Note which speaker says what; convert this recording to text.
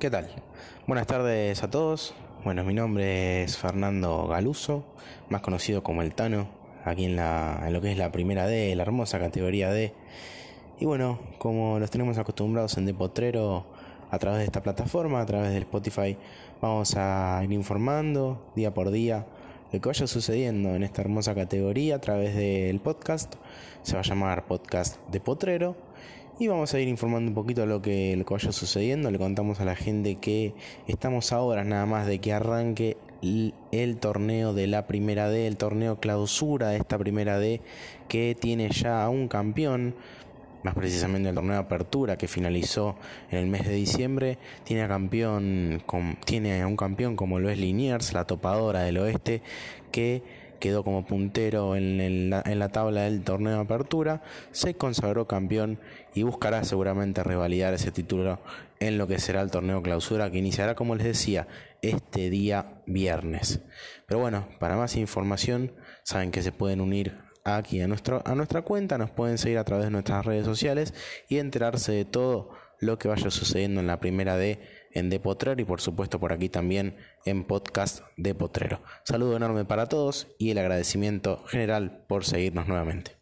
Speaker 1: ¿Qué tal? Buenas tardes a todos. Bueno, mi nombre es Fernando Galuso, más conocido como el Tano, aquí en, la, lo que es la primera D, la hermosa categoría D. Y bueno, como los tenemos acostumbrados en Depotrero, a través de esta plataforma, a través del Spotify, vamos a ir informando día por día lo que vaya sucediendo en esta hermosa categoría a través del podcast. Se va a llamar Podcast de Potrero. Y vamos a ir informando un poquito lo que, lo que vaya sucediendo. Le contamos a la gente que estamos ahora nada más de que arranque el, torneo de la primera D, el torneo clausura de esta primera D, que tiene ya un campeón más precisamente el torneo de apertura que finalizó en el mes de diciembre, tiene a, campeón, tiene a un campeón como lo es Liniers, la topadora del oeste, que quedó como puntero en, la, en la tabla del torneo de apertura, se consagró campeón y buscará seguramente revalidar ese título en lo que será el torneo clausura que iniciará, como les decía, este día viernes. Pero bueno, para más información, saben que se pueden unir aquí a, nuestro, a nuestra cuenta, nos pueden seguir a través de nuestras redes sociales y enterarse de todo lo que vaya sucediendo en la primera D en De Potrero y por supuesto por aquí también en podcast de Potrero. Saludo enorme para todos y el agradecimiento general por seguirnos nuevamente.